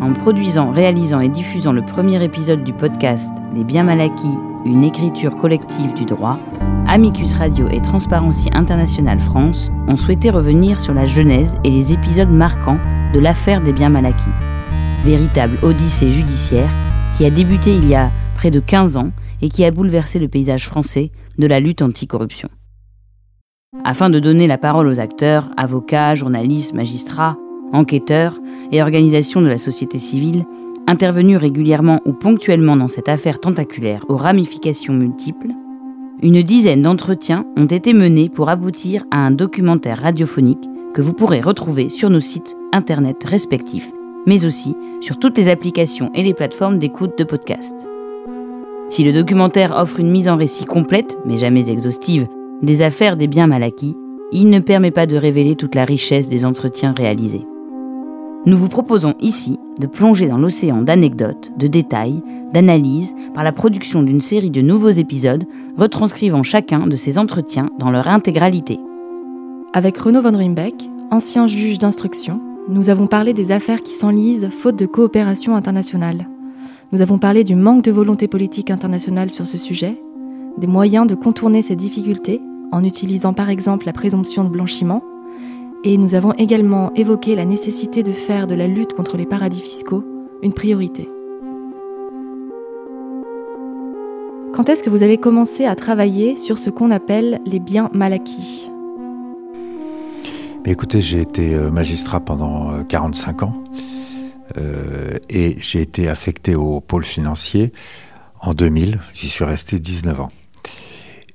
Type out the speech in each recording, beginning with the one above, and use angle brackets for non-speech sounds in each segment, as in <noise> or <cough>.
en produisant, réalisant et diffusant le premier épisode du podcast Les biens mal acquis, une écriture collective du droit, Amicus Radio et Transparency International France ont souhaité revenir sur la genèse et les épisodes marquants de l'affaire des biens mal. Véritable odyssée judiciaire qui a débuté il y a près de 15 ans et qui a bouleversé le paysage français de la lutte anticorruption. Afin de donner la parole aux acteurs, avocats, journalistes, magistrats, enquêteurs et organisations de la société civile, intervenus régulièrement ou ponctuellement dans cette affaire tentaculaire aux ramifications multiples, une dizaine d'entretiens ont été menés pour aboutir à un documentaire radiophonique que vous pourrez retrouver sur nos sites internet respectifs, mais aussi sur toutes les applications et les plateformes d'écoute de podcast. Si le documentaire offre une mise en récit complète, mais jamais exhaustive, des affaires des biens mal acquis, il ne permet pas de révéler toute la richesse des entretiens réalisés. Nous vous proposons ici de plonger dans l'océan d'anecdotes, de détails, d'analyses par la production d'une série de nouveaux épisodes retranscrivant chacun de ces entretiens dans leur intégralité. Avec Renaud von Rimbeck, ancien juge d'instruction, nous avons parlé des affaires qui s'enlisent faute de coopération internationale. Nous avons parlé du manque de volonté politique internationale sur ce sujet, des moyens de contourner ces difficultés en utilisant par exemple la présomption de blanchiment et nous avons également évoqué la nécessité de faire de la lutte contre les paradis fiscaux une priorité. Quand est-ce que vous avez commencé à travailler sur ce qu'on appelle les biens mal acquis? Écoutez, j'ai été euh, magistrat pendant 45 euh, ans euh, et j'ai été affecté au pôle financier en 2000. J'y suis resté 19 ans.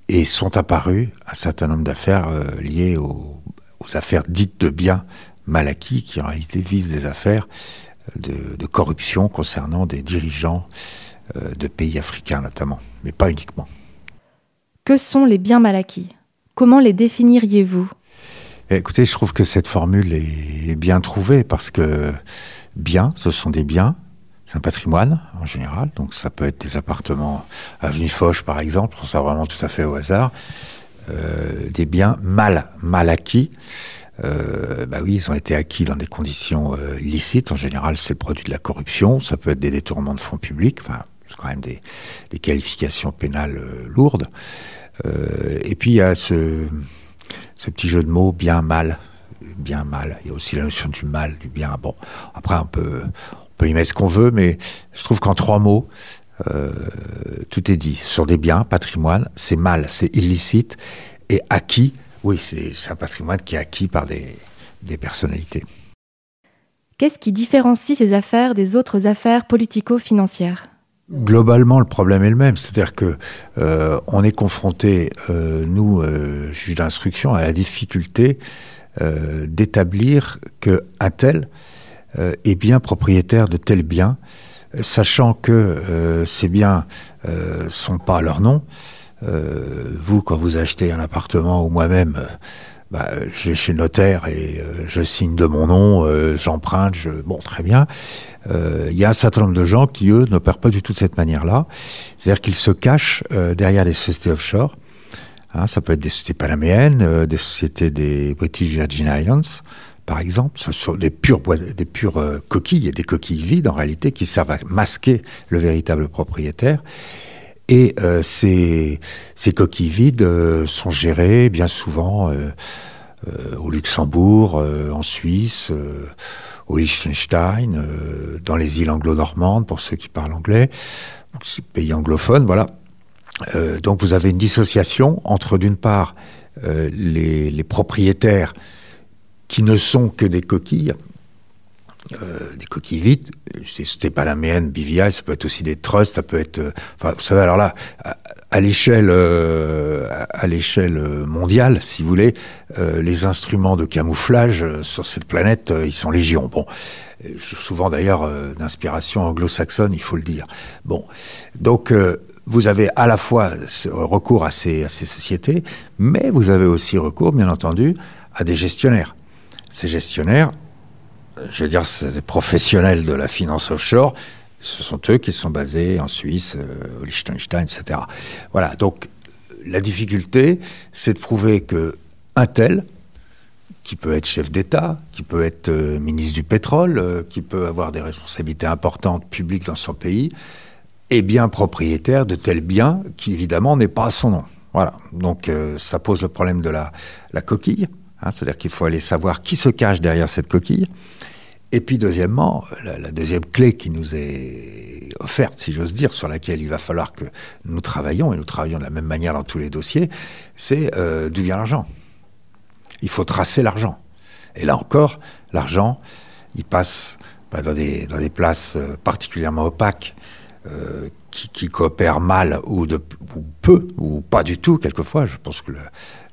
Et sont apparus un certain nombre d'affaires liées au aux affaires dites de biens mal acquis, qui en réalité visent des affaires de, corruption concernant des dirigeants euh, de pays africains notamment, mais pas uniquement. Que sont les biens mal acquis? Comment les définiriez-vous? Écoutez, je trouve que cette formule est bien trouvée parce que biens, ce sont des biens, c'est un patrimoine en général, donc ça peut être des appartements avenue Foch par exemple, ça vraiment tout à fait au hasard. Euh, des biens mal, mal acquis. Euh, bah oui, ils ont été acquis dans des conditions euh, illicites. En général, c'est le produit de la corruption. Ça peut être des détournements de fonds publics. Enfin, c'est quand même des, des qualifications pénales lourdes. et puis il y a ce, ce petit jeu de mots bien mal, bien mal. Il y a aussi la notion du mal, du bien. Bon, après on peut on peut y mettre ce qu'on veut, mais je trouve qu'en trois mots, euh, tout est dit. Sur des biens, patrimoine, c'est mal, c'est illicite. Et acquis, oui, c'est un patrimoine qui est acquis par des, personnalités. Qu'est-ce qui différencie ces affaires des autres affaires politico-financières? Globalement, le problème est le même, c'est-à-dire que euh, on est confronté, euh, nous, juges d'instruction, à la difficulté d'établir que un tel est bien propriétaire de tel bien sachant que euh, ces biens euh, sont pas à leur nom. Euh, vous, quand vous achetez un appartement ou moi-même, bah, je vais chez le notaire et je signe de mon nom, j'emprunte, je... bon, très bien. Il y a un certain nombre de gens qui, eux, n'opèrent pas du tout de cette manière-là. C'est-à-dire qu'ils se cachent derrière les sociétés offshore. Hein, ça peut être des sociétés panaméennes, des sociétés des British Virgin Islands, par exemple, ce sont des pures, des pures euh, coquilles, des coquilles vides en réalité, qui servent à masquer le véritable propriétaire. Et euh, ces, ces, coquilles vides euh, sont gérées bien souvent au Luxembourg, en Suisse, au Liechtenstein, dans les îles anglo-normandes, pour ceux qui parlent anglais, pays anglophones, voilà. donc vous avez une dissociation entre, d'une part, les propriétaires qui ne sont que des coquilles, euh, des coquilles vides. C'était pas la mienne, BVI, ça peut être aussi des trusts, ça peut être. Euh, vous savez, alors là, à, l'échelle, euh, à l'échelle mondiale, si vous voulez, les instruments de camouflage sur cette planète, ils sont légion. Bon, souvent d'ailleurs d'inspiration anglo-saxonne, il faut le dire. Bon, donc. vous avez à la fois recours à ces sociétés, mais vous avez aussi recours, bien entendu, à des gestionnaires ces gestionnaires, je veux dire, ces professionnels de la finance offshore, ce sont eux qui sont basés en Suisse, euh, au Liechtenstein, etc. Voilà, donc la difficulté, c'est de prouver que un tel, qui peut être chef d'État, qui peut être euh, ministre du pétrole, euh, qui peut avoir des responsabilités importantes publiques dans son pays, est bien propriétaire de tel bien qui évidemment n'est pas à son nom. Voilà. Donc euh, ça pose le problème de la coquille. Hein, C'est-à-dire qu'il faut aller savoir qui se cache derrière cette coquille. Et puis deuxièmement, la, deuxième clé qui nous est offerte, si j'ose dire, sur laquelle il va falloir que nous travaillions, et nous travaillons de la même manière dans tous les dossiers, c'est euh, d'où vient l'argent. Il faut tracer l'argent. Et là encore, l'argent, il passe bah, dans, des, dans des places euh, particulièrement opaques, euh, qui, coopèrent mal ou, de, peu, ou pas du tout, quelquefois. Je pense que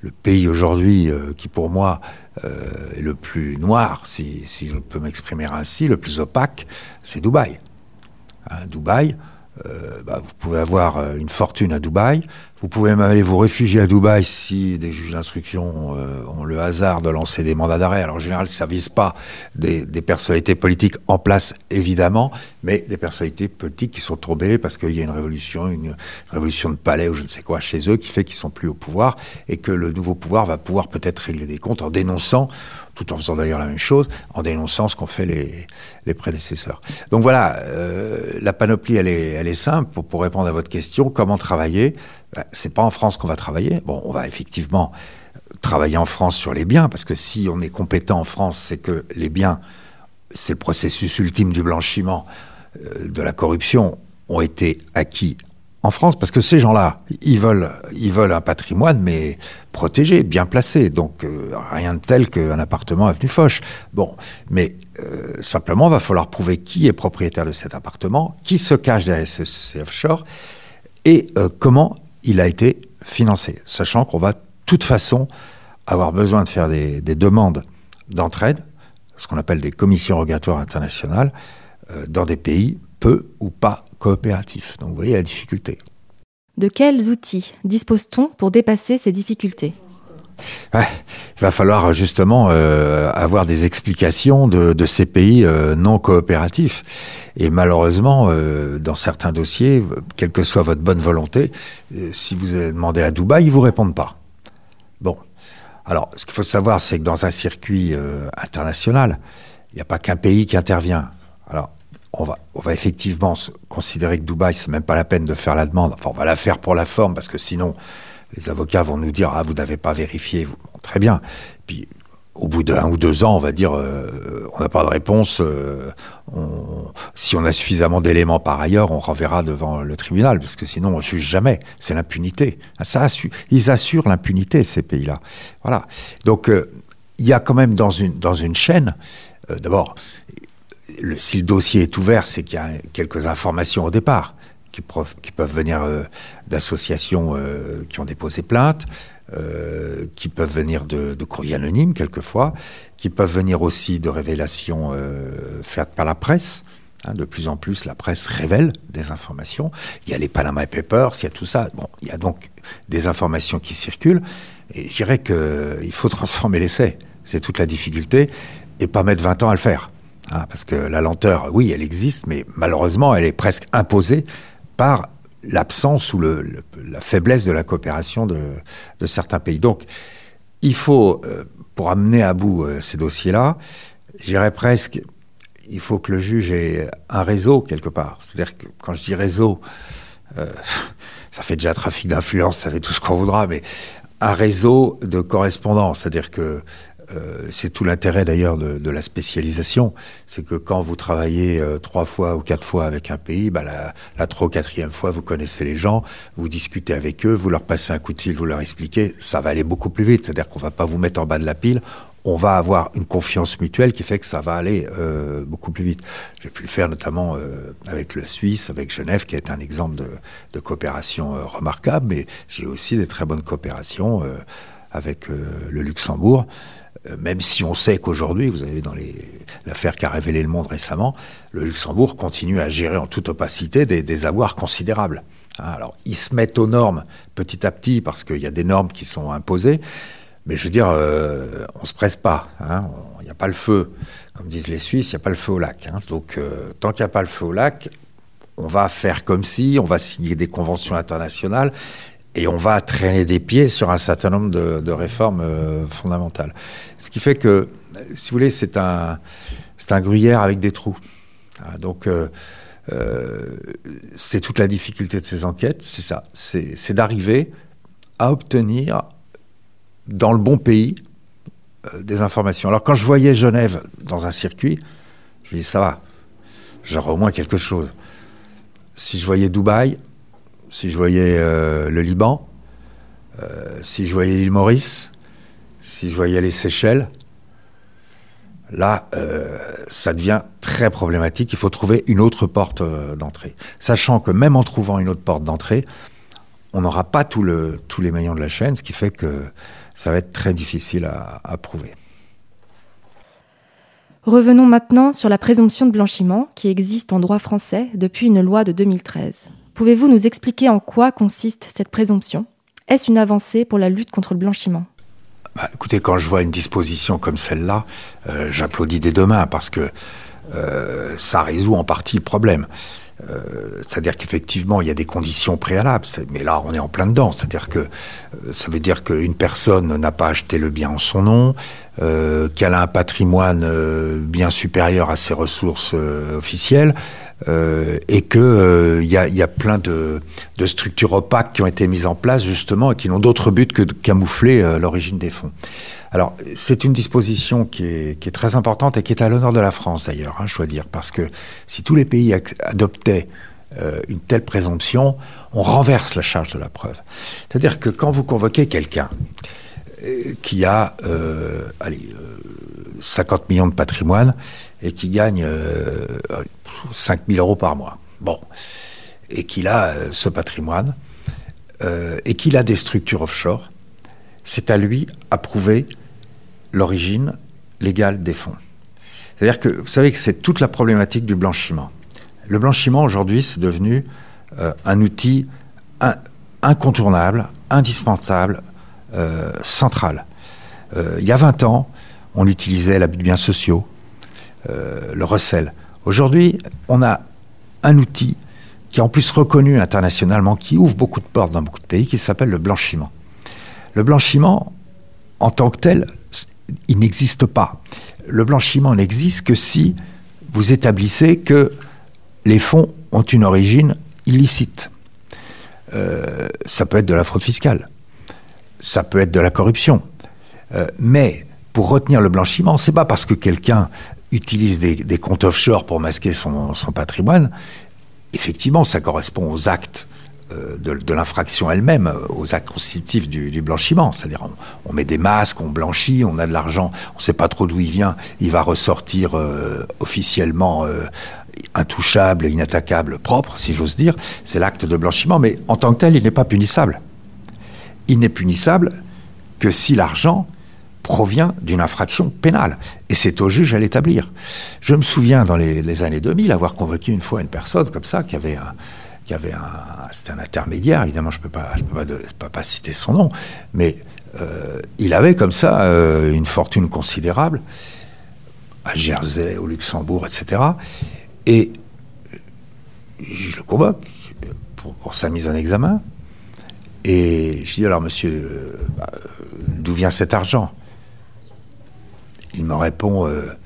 le, pays aujourd'hui, euh, qui pour moi euh, est le plus noir, si, si je peux m'exprimer ainsi, le plus opaque, c'est Dubaï. Hein, Dubaï, euh, bah, vous pouvez avoir une fortune à Dubaï, vous pouvez même aller vous réfugier à Dubaï si des juges d'instruction euh, ont le hasard de lancer des mandats d'arrêt. Alors en général, ça ne vise pas des, des, personnalités politiques en place, évidemment, mais des personnalités politiques qui sont tombées parce qu'il y a une révolution, une révolution de palais ou je ne sais quoi chez eux qui fait qu'ils sont plus au pouvoir et que le nouveau pouvoir va pouvoir peut-être régler des comptes en dénonçant tout en faisant d'ailleurs la même chose, en dénonçant ce qu'ont fait les, les, prédécesseurs. Donc voilà, euh, la panoplie, elle est, elle est simple. Pour, répondre à votre question, comment travailler ben, C'est pas en France qu'on va travailler. Bon, on va effectivement travailler en France sur les biens, parce que si on est compétent en France, c'est que les biens, c'est le processus ultime du blanchiment, euh, de la corruption, ont été acquis en France, parce que ces gens-là, ils veulent, ils veulent un patrimoine, mais protégé, bien placé. Donc, euh, rien de tel qu'un appartement avenue Foch. Bon, mais euh, simplement, va falloir prouver qui est propriétaire de cet appartement, qui se cache derrière ce, offshore, et euh, comment il a été financé. Sachant qu'on va, de toute façon, avoir besoin de faire des, des demandes d'entraide, ce qu'on appelle des commissions rogatoires internationales, euh, dans des pays peu ou pas coopératif. Donc vous voyez la difficulté. De quels outils dispose-t-on pour dépasser ces difficultés? Ouais, il va falloir justement euh, avoir des explications de, de ces pays euh, non coopératifs. Et malheureusement, euh, dans certains dossiers, quelle que soit votre bonne volonté, si vous demandé à Dubaï, ils vous répondent pas. Bon, alors ce qu'il faut savoir, c'est que dans un circuit international, il n'y a pas qu'un pays qui intervient. Alors on va, on va effectivement considérer que Dubaï, c'est même pas la peine de faire la demande. Enfin, on va la faire pour la forme, parce que sinon, les avocats vont nous dire Ah, vous n'avez pas vérifié. Très bien. Puis, au bout d'un ou deux ans, on va dire euh, On n'a pas de réponse. Euh, si on a suffisamment d'éléments par ailleurs, on renverra devant le tribunal, parce que sinon, on juge jamais. C'est l'impunité. Ça assure, ils assurent l'impunité, ces pays-là. Voilà. Donc, euh, il y a quand même dans une, dans une chaîne, d'abord, si le dossier est ouvert, c'est qu'il y a quelques informations au départ qui, peuvent venir euh, d'associations euh, qui ont déposé plainte, euh, qui peuvent venir de, de courriers anonymes quelquefois, qui peuvent venir aussi de révélations faites par la presse. Hein, de plus en plus, la presse révèle des informations. Il y a les Panama Papers, il y a tout ça. Bon, il y a donc des informations qui circulent. Et je dirais qu'il faut <laughs> transformer l'essai. C'est toute la difficulté et pas mettre 20 ans à le faire. Hein, parce que la lenteur, oui, elle existe, mais malheureusement, elle est presque imposée par l'absence ou la faiblesse de la coopération de, certains pays. Donc, il faut, euh, pour amener à bout euh, ces dossiers-là, j'irais presque, il faut que le juge ait un réseau quelque part. C'est-à-dire que quand je dis réseau, euh, <laughs> ça fait déjà trafic d'influence, ça fait tout ce qu'on voudra, mais un réseau de correspondance. C'est-à-dire que Euh, c'est tout l'intérêt d'ailleurs de, la spécialisation, c'est que quand vous travaillez euh, trois fois ou quatre fois avec un pays, bah, la, la trois ou quatrième fois, vous connaissez les gens, vous discutez avec eux, vous leur passez un coup de fil, vous leur expliquez, ça va aller beaucoup plus vite. C'est-à-dire qu'on va pas vous mettre en bas de la pile, on va avoir une confiance mutuelle qui fait que ça va aller euh, beaucoup plus vite. J'ai pu le faire notamment avec le Suisse, avec Genève, qui est un exemple de, coopération remarquable, mais j'ai aussi des très bonnes coopérations avec le Luxembourg. Euh, même si on sait qu'aujourd'hui, vous avez dans l'affaire qui a révélé le monde récemment, le Luxembourg continue à gérer en toute opacité des, avoirs considérables. Alors, ils se mettent aux normes petit à petit parce qu'il y a des normes qui sont imposées, mais je veux dire, euh, on ne se presse pas. Il n'y a pas le feu. Comme disent les Suisses, il n'y a pas le feu au lac. Hein. Donc, euh, tant qu'il n'y a pas le feu au lac, on va faire comme si, on va signer des conventions internationales, et on va traîner des pieds sur un certain nombre de, réformes euh, fondamentales. Ce qui fait que, si vous voulez, c'est un, un gruyère avec des trous. Ah, donc, euh, euh, c'est toute la difficulté de ces enquêtes, c'est ça, c'est d'arriver à obtenir dans le bon pays des informations. Alors, quand je voyais Genève dans un circuit, je me dis, ça va, j'aurais au moins quelque chose. Si je voyais Dubaï, si je voyais euh, le Liban, euh, si je voyais l'île Maurice, si je voyais les Seychelles, là, euh, ça devient très problématique. Il faut trouver une autre porte d'entrée. Sachant que même en trouvant une autre porte d'entrée, on n'aura pas tous les maillons de la chaîne, ce qui fait que ça va être très difficile à prouver. Revenons maintenant sur la présomption de blanchiment qui existe en droit français depuis une loi de 2013. Pouvez-vous nous expliquer en quoi consiste cette présomption? Est-ce une avancée pour la lutte contre le blanchiment? Bah, Écoutez, quand je vois une disposition comme celle-là, euh, j'applaudis des deux mains parce que euh, ça résout en partie le problème. Euh, c'est-à-dire qu'effectivement, il y a des conditions préalables, mais là, on est en plein dedans. C'est-à-dire que ça veut dire qu'une personne n'a pas acheté le bien en son nom, qu'elle a un patrimoine bien supérieur à ses ressources officielles, euh, et qu'il euh, y, a, plein de, structures opaques qui ont été mises en place justement et qui n'ont d'autre but que de camoufler euh, l'origine des fonds. Alors c'est une disposition qui est, très importante et qui est à l'honneur de la France d'ailleurs, hein, je dois dire, parce que si tous les pays adoptaient une telle présomption, on renverse la charge de la preuve. C'est-à-dire que quand vous convoquez quelqu'un qui a allez, 50 millions de patrimoine et qui gagne 5 000 euros par mois. Bon. Et qu'il a euh, ce patrimoine, euh, et qu'il a des structures offshore, c'est à lui à prouver l'origine légale des fonds. C'est-à-dire que vous savez que c'est toute la problématique du blanchiment. Le blanchiment aujourd'hui, c'est devenu euh, un outil incontournable, indispensable, central. il y a 20 ans, on utilisait l'abus de biens sociaux, le recel. Aujourd'hui, on a un outil qui est en plus reconnu internationalement, qui ouvre beaucoup de portes dans beaucoup de pays, qui s'appelle le blanchiment. Le blanchiment, en tant que tel, il n'existe pas. Le blanchiment n'existe que si vous établissez que les fonds ont une origine illicite. Euh, ça peut être de la fraude fiscale, ça peut être de la corruption. Euh, mais pour retenir le blanchiment, c'est pas parce que quelqu'un utilise des, comptes offshore pour masquer son, patrimoine, effectivement, ça correspond aux actes euh, de, l'infraction elle-même, aux actes constitutifs du, blanchiment. C'est-à-dire, on, met des masques, on blanchit, on a de l'argent, on ne sait pas trop d'où il vient, il va ressortir euh, officiellement intouchable, inattaquable, propre, si j'ose dire. C'est l'acte de blanchiment, mais en tant que tel, il n'est pas punissable. Il n'est punissable que si l'argent provient d'une infraction pénale. Et c'est au juge à l'établir. Je me souviens, dans les, années 2000, avoir convoqué une fois une personne comme ça, qui avait un... Qui avait un c'était un intermédiaire, évidemment, je ne peux, pas, je peux pas, pas, citer son nom, mais euh, il avait comme ça euh, une fortune considérable à Jersey, au Luxembourg, etc. Et je le convoque pour sa mise en examen. Et je dis alors, monsieur, euh, bah, d'où vient cet argent? Il me répond euh,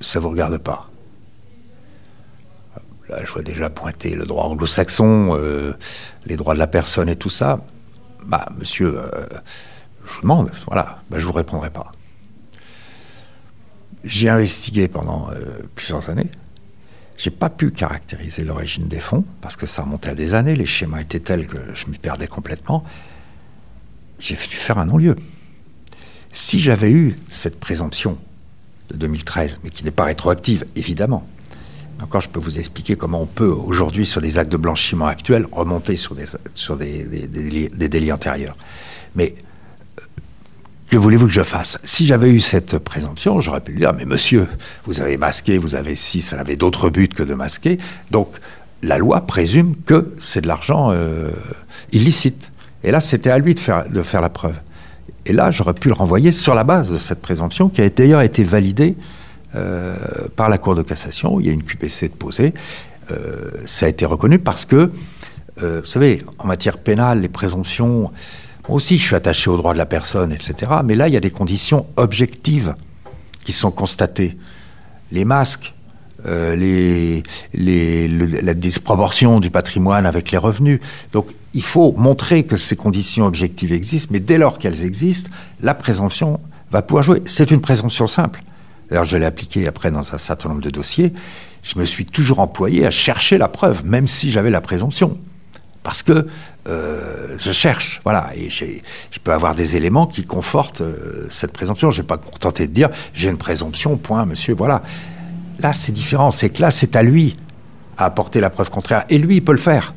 Ça vous regarde pas. Là, je vois déjà pointer le droit anglo-saxon, euh, les droits de la personne et tout ça. Bah, monsieur, euh, je vous demande, voilà, bah, je vous répondrai pas. J'ai investigué pendant plusieurs années. J'ai pas pu caractériser l'origine des fonds parce que ça remontait à des années. Les schémas étaient tels que je m'y perdais complètement. J'ai dû faire un non-lieu. Si j'avais eu cette présomption de 2013, mais qui n'est pas rétroactive, évidemment, encore je peux vous expliquer comment on peut aujourd'hui, sur des actes de blanchiment actuels, remonter sur des, sur des, délits antérieurs. Mais que voulez-vous que je fasse? Si j'avais eu cette présomption, j'aurais pu lui dire, mais monsieur, vous avez masqué, vous avez si, ça n'avait d'autre but que de masquer. Donc la loi présume que c'est de l'argent euh, illicite. Et là, c'était à lui de faire, de faire la preuve. Et là, j'aurais pu le renvoyer sur la base de cette présomption qui a d'ailleurs été validée euh, par la Cour de cassation. Il y a une QPC de posée. Euh, ça a été reconnu parce que vous savez, en matière pénale, les présomptions, moi aussi je suis attaché aux droits de la personne, etc. Mais là, il y a des conditions objectives qui sont constatées. Les masques, euh, la disproportion du patrimoine avec les revenus. Donc il faut montrer que ces conditions objectives existent, mais dès lors qu'elles existent, la présomption va pouvoir jouer. C'est une présomption simple. D'ailleurs, je l'ai appliquée après dans un certain nombre de dossiers. Je me suis toujours employé à chercher la preuve, même si j'avais la présomption. Parce que euh, je cherche, voilà, et je peux avoir des éléments qui confortent euh, cette présomption. Je ne vais pas contenter de dire j'ai une présomption, point, monsieur, voilà. Là, c'est différent. C'est que là, c'est à lui à apporter la preuve contraire. Et lui, il peut le faire.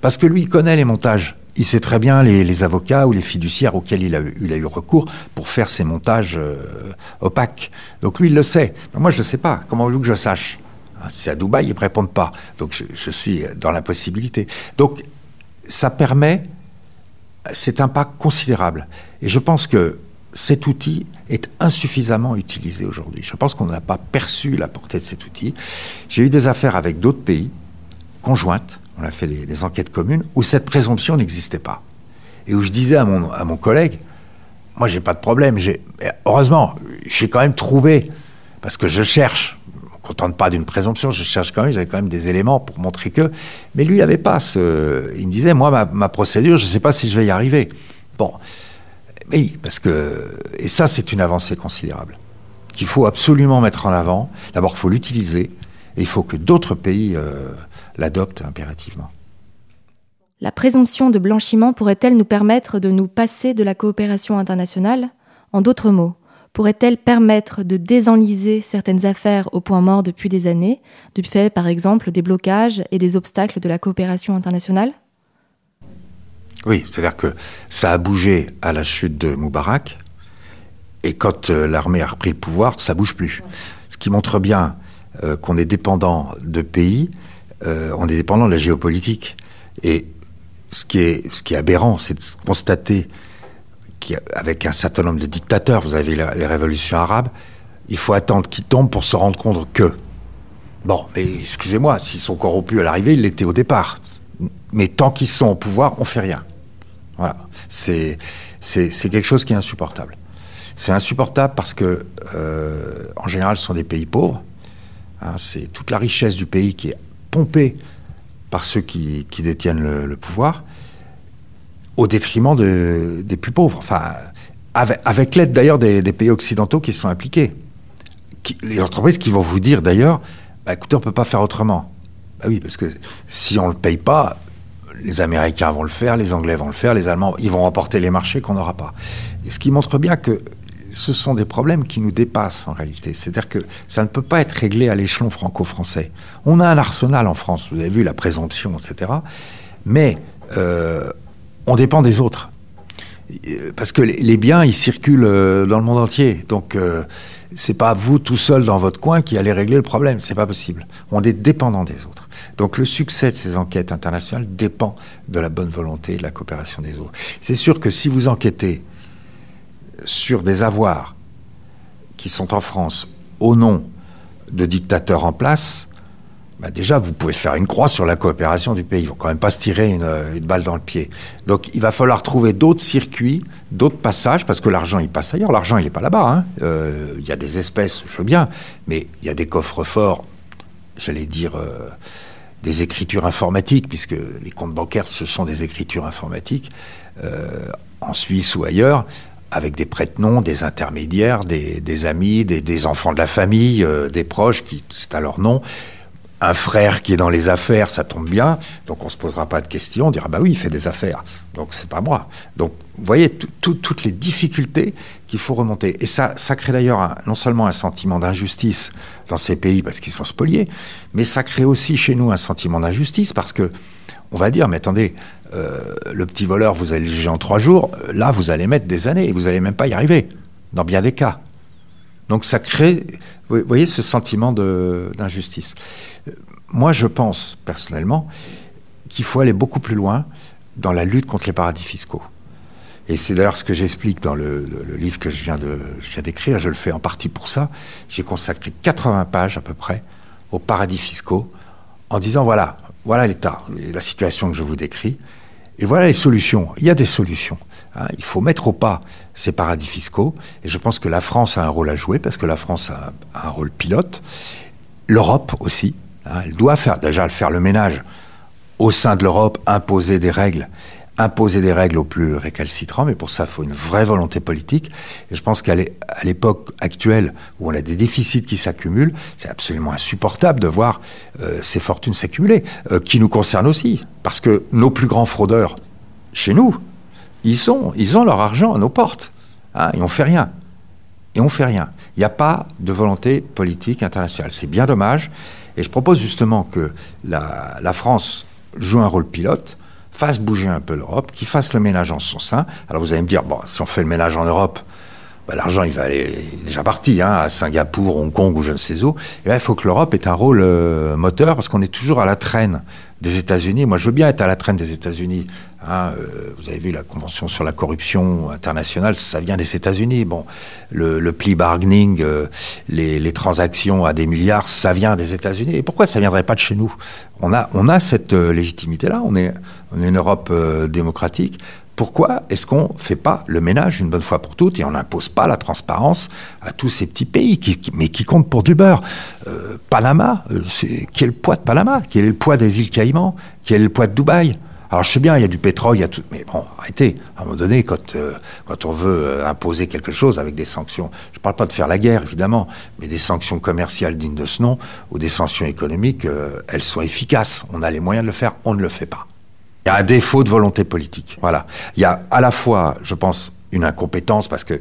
Parce que lui, il connaît les montages. Il sait très bien les, avocats ou les fiduciaires auxquels il a, eu recours pour faire ces montages euh, opaques. Donc lui, il le sait. Moi, je ne sais pas. Comment voulez-vous que je sache? C'est à Dubaï, ils ne répondent pas. Donc je, suis dans l'impossibilité. Donc ça permet, c'est un pas considérable. Et je pense que cet outil est insuffisamment utilisé aujourd'hui. Je pense qu'on n'a pas perçu la portée de cet outil. J'ai eu des affaires avec d'autres pays, conjointes, on a fait des, enquêtes communes, où cette présomption n'existait pas. Et où je disais à mon, collègue, moi j'ai pas de problème, heureusement, j'ai quand même trouvé, parce que je cherche, contente pas d'une présomption, je cherche quand même, j'avais quand même des éléments pour montrer que, mais lui il n'avait pas. Il me disait, moi ma, ma procédure, je ne sais pas si je vais y arriver. Bon, oui, parce que. Et ça, c'est une avancée considérable qu'il faut absolument mettre en avant. D'abord, il faut l'utiliser et il faut que d'autres pays euh, l'adoptent impérativement. La présomption de blanchiment pourrait-elle nous permettre de nous passer de la coopération internationale? En d'autres mots, pourrait-elle permettre de désenliser certaines affaires au point mort depuis des années, du fait par exemple des blocages et des obstacles de la coopération internationale? Oui, c'est-à-dire que ça a bougé à la chute de Moubarak, et quand euh, l'armée a repris le pouvoir, ça bouge plus. Ce qui montre bien euh, qu'on est dépendant de pays, euh, on est dépendant de la géopolitique. Et ce qui est, ce qui est aberrant, c'est de constater qu'avec un certain nombre de dictateurs, vous avez les révolutions arabes, il faut attendre qu'ils tombent pour se rendre compte que. Bon, mais excusez-moi, s'ils sont corrompus à l'arrivée, ils l'étaient au départ. Mais tant qu'ils sont au pouvoir, on fait rien. Voilà. C'est, quelque chose qui est insupportable. C'est insupportable parce que, euh, en général, ce sont des pays pauvres. Hein, c'est toute la richesse du pays qui est pompée par ceux qui, détiennent le, pouvoir, au détriment de, des plus pauvres. Enfin, avec, l'aide d'ailleurs des, pays occidentaux qui sont impliqués. les entreprises qui vont vous dire d'ailleurs, bah, écoutez, on ne peut pas faire autrement. Bah oui, parce que si on ne le paye pas, les Américains vont le faire, les Anglais vont le faire, les Allemands, ils vont remporter les marchés qu'on n'aura pas. Et ce qui montre bien que ce sont des problèmes qui nous dépassent en réalité. C'est-à-dire que ça ne peut pas être réglé à l'échelon franco-français. On a un arsenal en France, vous avez vu la présomption, etc. Mais euh, on dépend des autres. Parce que les biens, ils circulent euh, dans le monde entier. Donc, euh, c'est pas vous tout seul dans votre coin qui allez régler le problème. C'est pas possible. On est dépendant des autres. Donc le succès de ces enquêtes internationales dépend de la bonne volonté et de la coopération des autres. C'est sûr que si vous enquêtez sur des avoirs qui sont en France au nom de dictateurs en place, bah déjà, vous pouvez faire une croix sur la coopération du pays. Ils vont quand même pas se tirer une, balle dans le pied. Donc, il va falloir trouver d'autres circuits, d'autres passages, parce que l'argent, il passe ailleurs. L'argent, il n'est pas là-bas. Hein. Euh, il y a des espèces, je veux bien, mais il y a des coffres forts, j'allais dire, euh, des écritures informatiques, puisque les comptes bancaires, ce sont des écritures informatiques, euh, en Suisse ou ailleurs, avec des prête-noms, des intermédiaires, des, amis, des, enfants de la famille, euh, des proches, qui c'est à leur nom. Un frère qui est dans les affaires, ça tombe bien, donc on se posera pas de questions, on dira bah oui, il fait des affaires, donc c'est pas moi. Donc vous voyez toutes les difficultés qu'il faut remonter. Et ça, ça crée d'ailleurs non seulement un sentiment d'injustice dans ces pays parce qu'ils sont spoliés, mais ça crée aussi chez nous un sentiment d'injustice parce que on va dire, mais attendez, euh, le petit voleur, vous allez le juger en trois jours, là, vous allez mettre des années et vous n'allez même pas y arriver, dans bien des cas. Donc ça crée, voyez, ce sentiment d'injustice. Moi, je pense, personnellement, qu'il faut aller beaucoup plus loin dans la lutte contre les paradis fiscaux. Et c'est d'ailleurs ce que j'explique dans le, livre que je viens d'écrire. Je, je le fais en partie pour ça. J'ai consacré 80 pages à peu près aux paradis fiscaux en disant voilà, Voilà l'état, la situation que je vous décris. Et voilà les solutions. Il y a des solutions. Hein. Il faut mettre au pas ces paradis fiscaux. Et je pense que la France a un rôle à jouer parce que la France a un rôle pilote. L'Europe aussi. Hein. Elle doit faire déjà faire le ménage au sein de l'Europe, imposer des règles imposer des règles aux plus récalcitrants, mais pour ça, il faut une vraie volonté politique. Et je pense qu'à l'époque actuelle, où on a des déficits qui s'accumulent, c'est absolument insupportable de voir euh, ces fortunes s'accumuler, euh, qui nous concernent aussi. Parce que nos plus grands fraudeurs, chez nous, ils, sont, ils ont leur argent à nos portes. Hein, et on fait rien. Et on fait rien. Il n'y a pas de volonté politique internationale. C'est bien dommage. Et je propose justement que la, France joue un rôle pilote fasse bouger un peu l'Europe, qui fasse le ménage en son sein. Alors vous allez me dire, bon, si on fait le ménage en Europe, ben, l'argent il va aller est déjà parti hein, à Singapour, Hong Kong ou je ne sais où. Et ben, il faut que l'Europe ait un rôle euh, moteur parce qu'on est toujours à la traîne des États-Unis. Moi, je veux bien être à la traîne des États-Unis. Hein, euh, vous avez vu la convention sur la corruption internationale, ça vient des États-Unis. Bon, le, le plea bargaining, euh, les, transactions à des milliards, ça vient des États-Unis. Et pourquoi ça viendrait pas de chez nous? On a, on a cette légitimité-là. On est, une Europe démocratique pourquoi est-ce qu'on ne fait pas le ménage une bonne fois pour toutes et on n'impose pas la transparence à tous ces petits pays, qui, mais qui comptent pour du beurre? Euh, Panama, euh, quel est le poids de Panama? Quel est le poids des îles Caïmans? Quel est le poids de Dubaï? Alors je sais bien, il y a du pétrole, il y a tout, mais bon, arrêtez. À un moment donné, quand euh, on veut imposer quelque chose avec des sanctions, je ne parle pas de faire la guerre évidemment, mais des sanctions commerciales dignes de ce nom ou des sanctions économiques, elles sont efficaces. On a les moyens de le faire, on ne le fait pas. Il y a un défaut de volonté politique. Voilà. Il y a à la fois, je pense, une incompétence parce que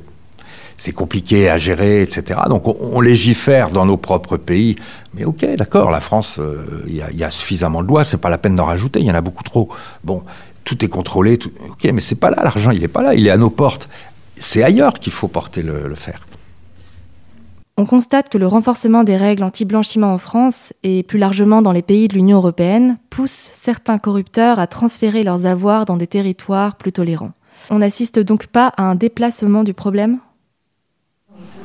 c'est compliqué à gérer, etc. Donc on, légifère dans nos propres pays. Mais ok, d'accord, la France, euh, il y, a suffisamment de lois, c'est pas la peine d'en rajouter, il y en a beaucoup trop. Bon, tout est contrôlé, ok, mais c'est pas là, l'argent, il est pas là, il est à nos portes. C'est ailleurs qu'il faut porter le fer. On constate que le renforcement des règles anti-blanchiment en France et plus largement dans les pays de l'Union européenne pousse certains corrupteurs à transférer leurs avoirs dans des territoires plus tolérants. On n'assiste donc pas à un déplacement du problème?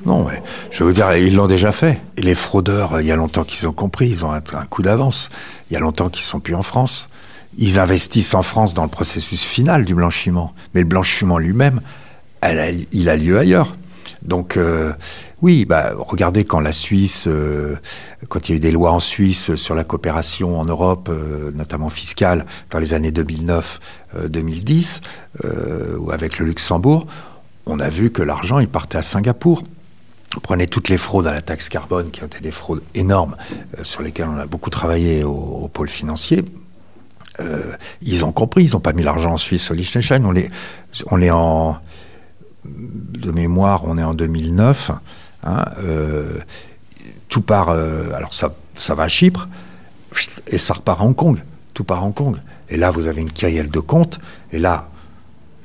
Non, mais je veux dire, ils l'ont déjà fait. Les fraudeurs, il y a longtemps qu'ils ont compris, ils ont un, coup d'avance. Il y a longtemps qu'ils sont plus en France. Ils investissent en France dans le processus final du blanchiment. Mais le blanchiment lui-même, il a lieu ailleurs. Donc, euh, oui, bah, regardez quand la Suisse, euh, quand il y a eu des lois en Suisse sur la coopération en Europe, euh, notamment fiscale, dans les années 2009-2010, euh, ou avec le Luxembourg, on a vu que l'argent, il partait à Singapour. On prenait toutes les fraudes à la taxe carbone, qui ont été des fraudes énormes, sur lesquelles on a beaucoup travaillé au, pôle financier. ils ont compris, ils n'ont pas mis l'argent en Suisse au Liechtenstein. On est, on est en, de mémoire, on est en 2009. Hein, euh, tout part, euh, alors ça, ça va à Chypre, et ça repart à Hong Kong. Tout part à Hong Kong. Et là, vous avez une kyrielle de comptes. Et là,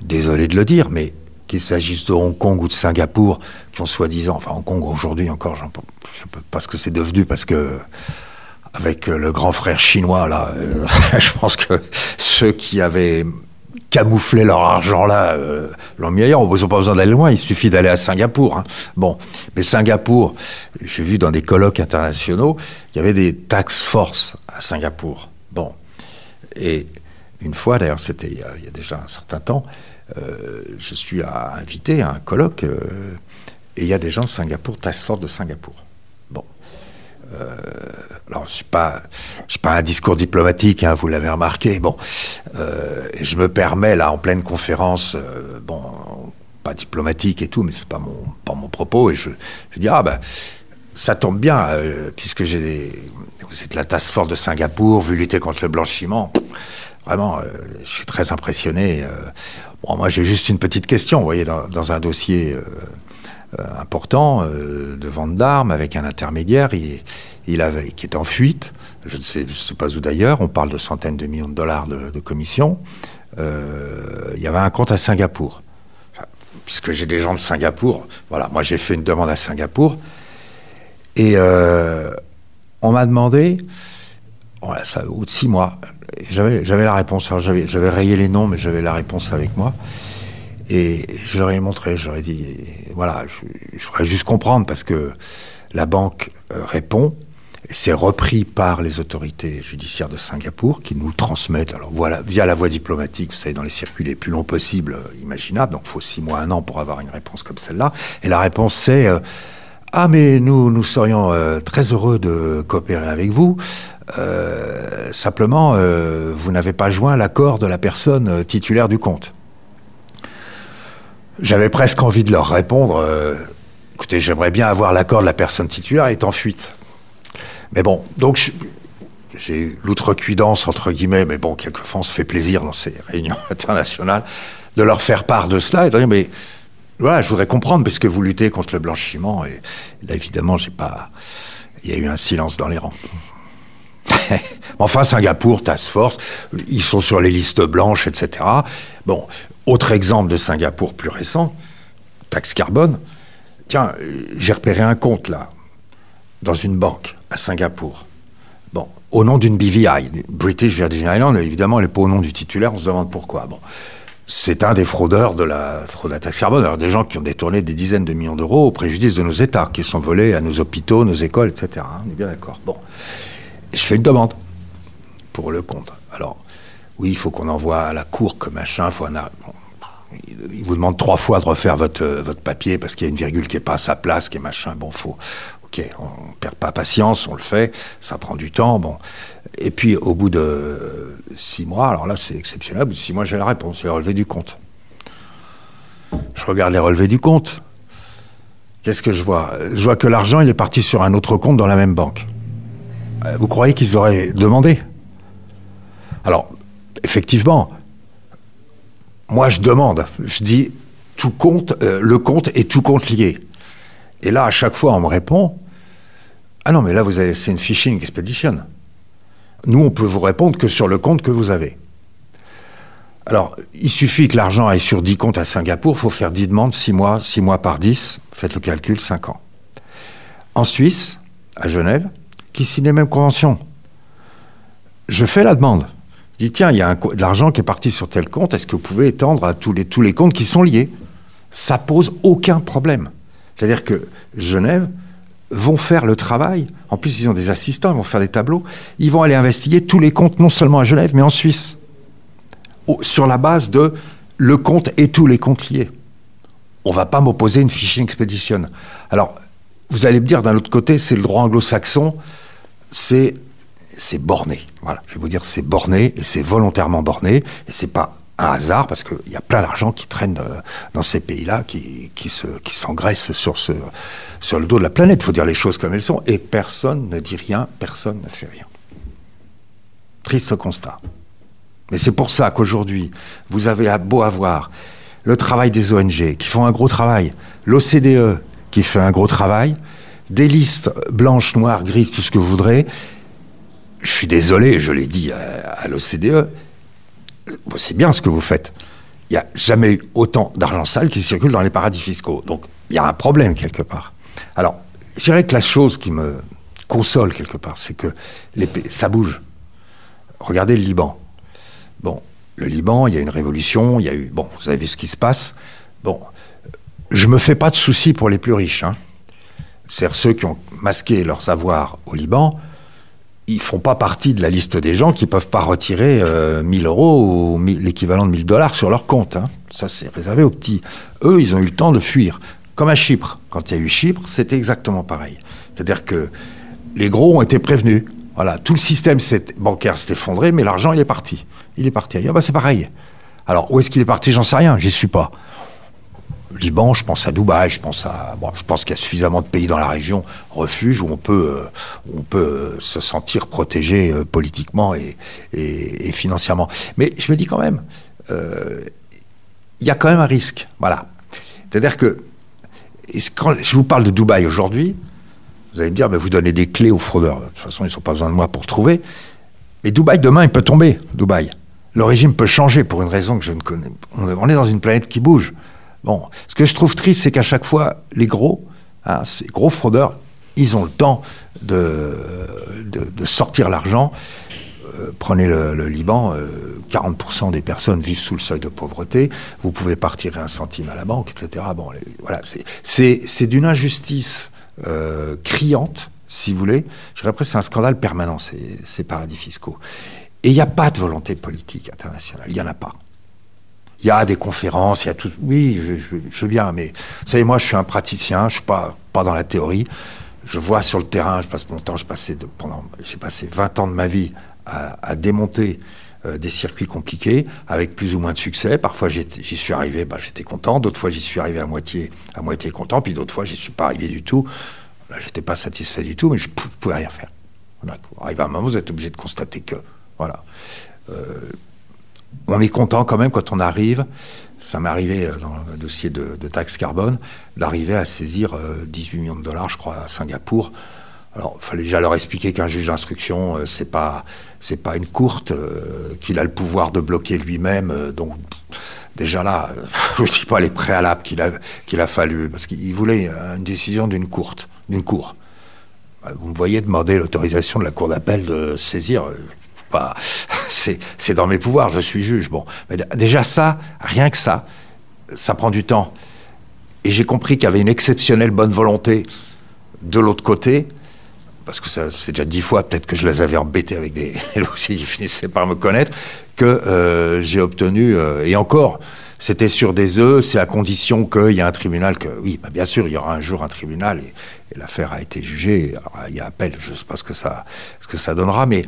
désolé de le dire, mais qu'il s'agisse de Hong Kong ou de Singapour, qui ont soi-disant, enfin Hong Kong aujourd'hui encore, je ne sais pas ce que c'est devenu, parce que avec le grand frère chinois, là, euh, <laughs> je pense que ceux qui avaient camoufler leur argent là euh, l'ont mis ailleurs. Ils n'ont pas besoin d'aller loin, il suffit d'aller à Singapour. Hein. Bon, mais Singapour, j'ai vu dans des colloques internationaux, il y avait des tax force à Singapour. Bon, et une fois, d'ailleurs, c'était il, y a déjà un certain temps, euh, je suis invité à un colloque euh, et il y a des gens de Singapour, task force de Singapour. Bon. Euh, alors, je ne pas, pas un discours diplomatique, hein, vous l'avez remarqué. Bon, je me permets là en pleine conférence, bon, pas diplomatique et tout, mais c'est pas mon, pas mon propos. Et je, je dis ah ben, ça tombe bien puisque j'ai, vous êtes la task force de Singapour, vu lutter contre le blanchiment. Vraiment, je suis très impressionné. bon, moi, j'ai juste une petite question. Vous voyez, dans, un dossier euh, important euh, de vente d'armes avec un intermédiaire il, qui est en fuite. Je ne sais, pas où d'ailleurs. On parle de centaines de millions de dollars de, de commission. Euh, il y avait un compte à Singapour. puisque j'ai des gens de Singapour, voilà, moi j'ai fait une demande à Singapour. Et on m'a demandé, voilà, ça, au bout de six mois, j'avais, j'avais la réponse. j'avais, j'avais rayé les noms, mais j'avais la réponse avec moi. Et je leur ai montré, je leur ai dit, voilà, je, voudrais juste comprendre parce que la banque euh, répond, C'est repris par les autorités judiciaires de Singapour qui nous transmettent, alors voilà, via la voie diplomatique, vous savez, dans les circuits les plus longs possibles, euh, imaginables, donc il faut six mois, un an pour avoir une réponse comme celle-là. Et la réponse c'est euh, Ah, mais nous, nous serions euh, très heureux de coopérer avec vous. simplement, vous n'avez pas joint l'accord de la personne titulaire du compte. J'avais presque envie de leur répondre écoutez, j'aimerais bien avoir l'accord de la personne titulaire, est en fuite. Mais bon, donc j'ai l'outrecuidance, entre guillemets, mais bon, quelquefois on se fait plaisir dans ces réunions <laughs> internationales, de leur faire part de cela et de dire, mais voilà, je voudrais comprendre, parce que vous luttez contre le blanchiment, et là, évidemment, j'ai pas. Il y a eu un silence dans les rangs. <laughs> enfin, Singapour, Task Force, ils sont sur les listes blanches, etc. Bon, autre exemple de Singapour plus récent, taxe carbone. Tiens, j'ai repéré un compte là, dans une banque à Singapour. Bon, au nom d'une BVI, British Virgin Islands, évidemment, elle n'est pas au nom du titulaire, on se demande pourquoi. Bon, c'est un des fraudeurs de la fraude à taxe carbone. Alors, des gens qui ont détourné des dizaines de millions d'euros au préjudice de nos États, qui sont volés à nos hôpitaux, nos écoles, etc. On est bien d'accord. Bon, je fais une demande pour le compte. Alors, oui, il faut qu'on envoie à la cour que machin, faut un... il vous demande trois fois de refaire votre, votre papier parce qu'il y a une virgule qui n'est pas à sa place, qui est machin. Bon, faut, ok, on perd pas patience, on le fait, ça prend du temps, bon. Et puis au bout de six mois, alors là c'est exceptionnel, au bout de six mois j'ai la réponse, j'ai relevé du compte. Je regarde les relevés du compte. Qu'est-ce que je vois? Je vois que l'argent il est parti sur un autre compte dans la même banque. Euh, vous croyez qu'ils auraient demandé? Alors, effectivement, moi je demande, je dis tout compte, euh, le compte est tout compte lié. Et là, à chaque fois, on me répond Ah non, mais là, vous avez, c'est une phishing expedition. Nous, on peut vous répondre que sur le compte que vous avez. Alors, il suffit que l'argent aille sur 10 comptes à Singapour, il faut faire 10 demandes, 6 mois, 6 mois par 10, faites le calcul, 5 ans. En Suisse, à Genève, qui signe les mêmes conventions. Je fais la demande. Je dis, tiens, il y a de l'argent qui est parti sur tel compte, est-ce que vous pouvez étendre à tous les, tous les comptes qui sont liés? Ça pose aucun problème. C'est-à-dire que Genève vont faire le travail. En plus, ils ont des assistants, ils vont faire des tableaux. Ils vont aller investiguer tous les comptes, non seulement à Genève, mais en Suisse, sur la base de le compte et tous les comptes liés. On va pas m'opposer une phishing expedition. Alors, vous allez me dire, d'un autre côté, c'est le droit anglo-saxon, c'est c'est borné. Voilà, je vais vous dire, c'est borné et c'est volontairement borné et c'est pas un hasard parce qu'il y a plein d'argent qui traîne euh, dans ces pays-là, qui, qui, se, qui s'engraisse sur, le dos de la planète. Il faut dire les choses comme elles sont. Et personne ne dit rien, personne ne fait rien. Triste constat. Mais c'est pour ça qu'aujourd'hui, vous avez beau avoir le travail des ONG qui font un gros travail, l'OCDE qui fait un gros travail, des listes blanches, noires, grises, tout ce que vous voudrez. Je suis désolé, je l'ai dit à l'OCDE, c'est bien ce que vous faites. Il n'y a jamais eu autant d'argent sale qui circule dans les paradis fiscaux. Donc, il y a un problème quelque part. Alors, je dirais que la chose qui me console quelque part, c'est que ça bouge. Regardez le Liban. Bon, le Liban, il y a une révolution, il y a eu. Bon, vous avez vu ce qui se passe. Bon, je me fais pas de soucis pour les plus riches. Hein. C'est-à-dire ceux qui ont masqué leur savoir au Liban ils font pas partie de la liste des gens qui peuvent pas retirer 1000 euh, euros ou l'équivalent de 1000 dollars sur leur compte. Hein. Ça, c'est réservé aux petits. Eux, ils ont eu le temps de fuir. Comme à Chypre. Quand il y a eu Chypre, c'était exactement pareil. C'est-à-dire que les gros ont été prévenus. Voilà, tout le système bancaire s'est effondré, mais l'argent, il est parti. Il est parti ailleurs. Bah, c'est pareil. Alors, où est-ce qu'il est parti? J'en sais rien. J'y suis pas. Liban, je pense à Dubaï, je pense à, bon, je pense qu'il y a suffisamment de pays dans la région, refuge où on peut, euh, on peut euh, se sentir protégé euh, politiquement et, financièrement. Mais je me dis quand même, il y a quand même un risque, voilà. C'est-à-dire que quand je vous parle de Dubaï aujourd'hui, vous allez me dire, mais vous donnez des clés aux fraudeurs. De toute façon, ils n'ont pas besoin de moi pour trouver. Mais Dubaï, demain, il peut tomber, Dubaï. Le régime peut changer pour une raison que je ne connais. On est dans une planète qui bouge. Bon, ce que je trouve triste, c'est qu'à chaque fois, les gros, hein, ces gros fraudeurs, ils ont le temps de, de, sortir l'argent. Euh, prenez le, Liban, 40% euh, des personnes vivent sous le seuil de pauvreté. Vous pouvez partir un centime à la banque, etc. Bon, voilà, c'est d'une injustice euh, criante, si vous voulez. Je dirais c'est un scandale permanent, ces, ces paradis fiscaux. Et il n'y a pas de volonté politique internationale. Il n'y en a pas. Il y a des conférences, il y a tout. Oui, je, je, je, veux bien, mais vous savez, moi, je suis un praticien, je suis pas, dans la théorie. Je vois sur le terrain, je passe mon temps, je j'ai passé 20 ans de ma vie à, démonter euh, des circuits compliqués, avec plus ou moins de succès. Parfois, j'y suis arrivé, bah, j'étais content. D'autres fois, j'y suis arrivé à moitié, à moitié content. Puis d'autres fois, j'y suis pas arrivé du tout. Là, j'étais pas satisfait du tout, mais je pouvais rien faire. Arrive à un moment, vous êtes obligé de constater que, voilà. Euh, on est content quand même quand on arrive, ça m'est arrivé euh, dans le dossier de, taxe carbone, d'arriver à saisir 18 euh, millions de dollars, je crois, à Singapour. Alors, il fallait déjà leur expliquer qu'un juge d'instruction, euh, c'est pas, c'est pas une courte, euh, qu'il a le pouvoir de bloquer lui-même. Donc, déjà là, <laughs> je ne dis pas les préalables qu'il a, a fallu, parce qu'il voulait une décision d'une courte, d'une cour. Vous me voyez demander l'autorisation de la cour d'appel de saisir pas, c'est, dans mes pouvoirs, je suis juge. Bon, mais déjà ça, rien que ça, ça prend du temps. Et j'ai compris qu'il y avait une exceptionnelle bonne volonté de l'autre côté, parce que c'est déjà dix fois peut-être que je les avais embêtés avec des <laughs> ils finissaient par me connaître, que euh, j'ai obtenu, euh, et encore, c'était sur des œufs, c'est à condition qu'il y ait un tribunal, que oui, bah bien sûr, il y aura un jour un tribunal, et, l'affaire a été jugée, il y a appel, je ne sais pas ce que ça, ce que ça donnera, mais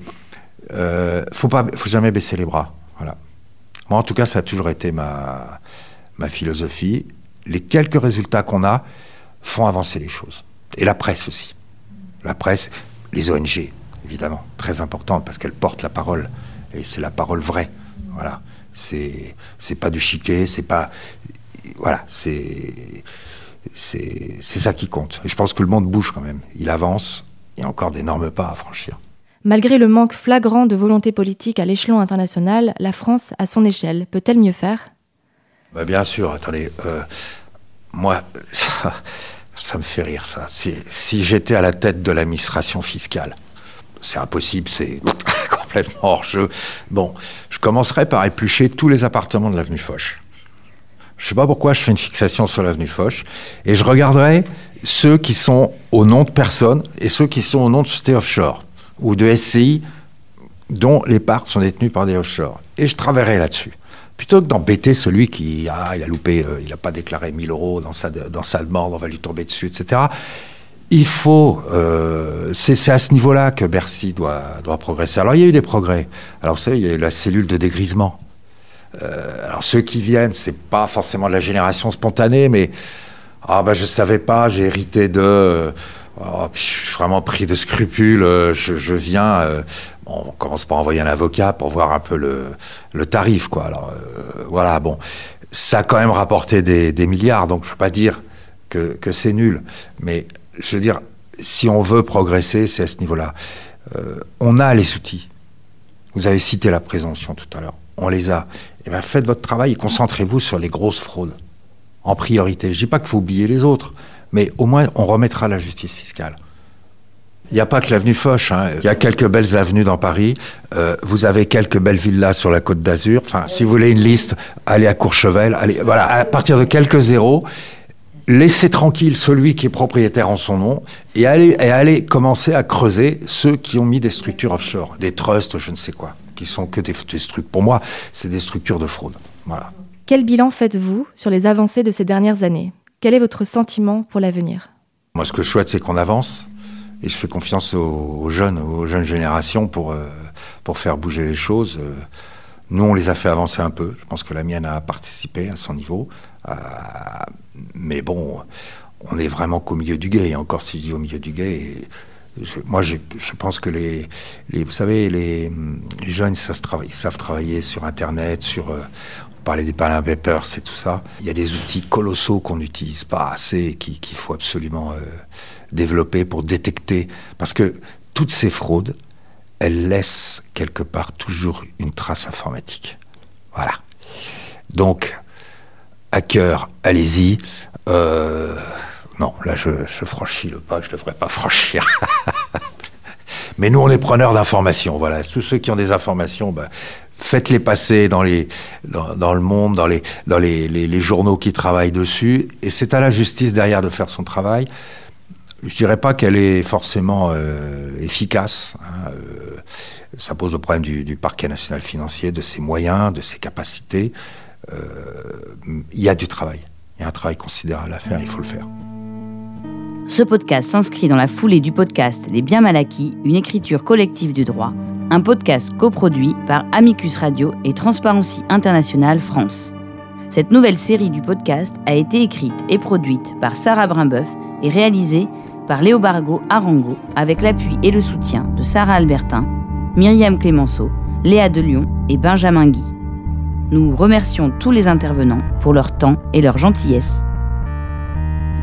euh, faut pas, faut jamais baisser les bras. Voilà. Moi, en tout cas, ça a toujours été ma, ma philosophie. Les quelques résultats qu'on a font avancer les choses. Et la presse aussi. La presse, les ONG, évidemment, très importantes parce qu'elles portent la parole. Et c'est la parole vraie. Voilà. C'est, c'est pas du chiquet, c'est pas. Voilà. C'est. C'est, c'est ça qui compte. Et je pense que le monde bouge quand même. Il avance. Il y a encore d'énormes pas à franchir. Malgré le manque flagrant de volonté politique à l'échelon international, la France, à son échelle, peut-elle mieux faire? Bah Bien sûr, attendez. Euh, moi, <laughs> ça, me fait rire, ça. Si, j'étais à la tête de l'administration fiscale, c'est impossible, c'est <laughs> complètement hors jeu. Bon, je commencerai par éplucher tous les appartements de l'avenue Foch. Je sais pas pourquoi je fais une fixation sur l'avenue Foch, et je regarderai ceux qui sont au nom de personnes et ceux qui sont au nom de sociétés offshore ou de SCI dont les parts sont détenues par des offshore. Et je travaillerai là-dessus. Plutôt que d'embêter celui qui ah, il a loupé, euh, il n'a pas déclaré 1000 euros dans sa, dans sa demande, on va lui tomber dessus, etc. Il faut, euh, c'est à ce niveau-là que Bercy doit, doit progresser. Alors il y a eu des progrès. Alors vous savez, il y a eu la cellule de dégrisement. Euh, alors ceux qui viennent, c'est pas forcément de la génération spontanée, mais ah ben je savais pas, j'ai hérité de Oh, je suis vraiment pris de scrupules. euh, Je, viens. euh, on commence par envoyer un avocat pour voir un peu le, tarif, quoi. Alors euh, voilà, bon, ça a quand même rapporté des, milliards, donc je ne veux pas dire que, que c'est nul, mais je veux dire, si on veut progresser, c'est à ce niveau-là. On a les outils. Vous avez cité la présomption tout à l'heure. On les a. Eh bien, faites votre travail et concentrez-vous sur les grosses fraudes en priorité. Je dis pas qu'il faut oublier les autres, mais au moins on remettra la justice fiscale. Il n'y a pas que l'avenue Foch. Hein. Il y a quelques belles avenues dans Paris. Euh, vous avez quelques belles villas sur la Côte d'Azur. Enfin, si vous voulez une liste, allez à Courchevel. Allez, voilà, à partir de quelques zéros, laissez tranquille celui qui est propriétaire en son nom et allez, et allez commencer à creuser ceux qui ont mis des structures offshore, des trusts, je ne sais quoi, qui sont que des, des structures. Pour moi, c'est des structures de fraude. Voilà. Quel bilan faites-vous sur les avancées de ces dernières années? Quel est votre sentiment pour l'avenir Moi, ce que je souhaite, c'est qu'on avance. Et je fais confiance aux, jeunes, aux jeunes générations pour, euh, pour faire bouger les choses. Euh, nous, on les a fait avancer un peu. Je pense que la mienne a participé à son niveau. Euh, mais bon, on est vraiment qu'au milieu du guet. Et encore si je dis au milieu du guet, moi, je, pense que les, vous savez, les, jeunes, ils savent travailler sur Internet, sur, parlait des palins papers, c'est tout ça. Il y a des outils colossaux qu'on n'utilise pas assez et qu'il qu faut absolument euh, développer pour détecter. Parce que toutes ces fraudes, elles laissent quelque part toujours une trace informatique. Voilà. Donc, hacker, allez-y. Euh, non, là, je, franchis le pas je ne devrais pas franchir. <laughs> Mais nous, on est preneurs d'informations. Voilà. Tous ceux qui ont des informations, ben, faites-les passer dans, le monde, dans, les, journaux qui travaillent dessus. Et c'est à la justice derrière de faire son travail. Je dirais pas qu'elle est forcément euh, efficace. Hein, euh, ça pose le problème du, du, parquet national financier, de ses moyens, de ses capacités. Euh, il y a du travail. Il y a un travail considérable à faire, il faut le faire. Ce podcast s'inscrit dans la foulée du podcast Les biens mal acquis, une écriture collective du droit, un podcast coproduit par Amicus Radio et Transparency International France. Cette nouvelle série du podcast a été écrite et produite par Sarah Brimbeuf et réalisée par Léobargo Arango avec l'appui et le soutien de Sarah Albertin, Myriam Clémenceau, Léa Delion et Benjamin Guy. Nous remercions tous les intervenants pour leur temps et leur gentillesse.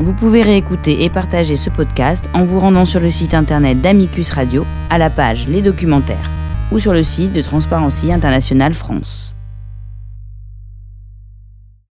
Vous pouvez réécouter et partager ce podcast en vous rendant sur le site internet d'Amicus Radio à la page Les documentaires ou sur le site de Transparency International France.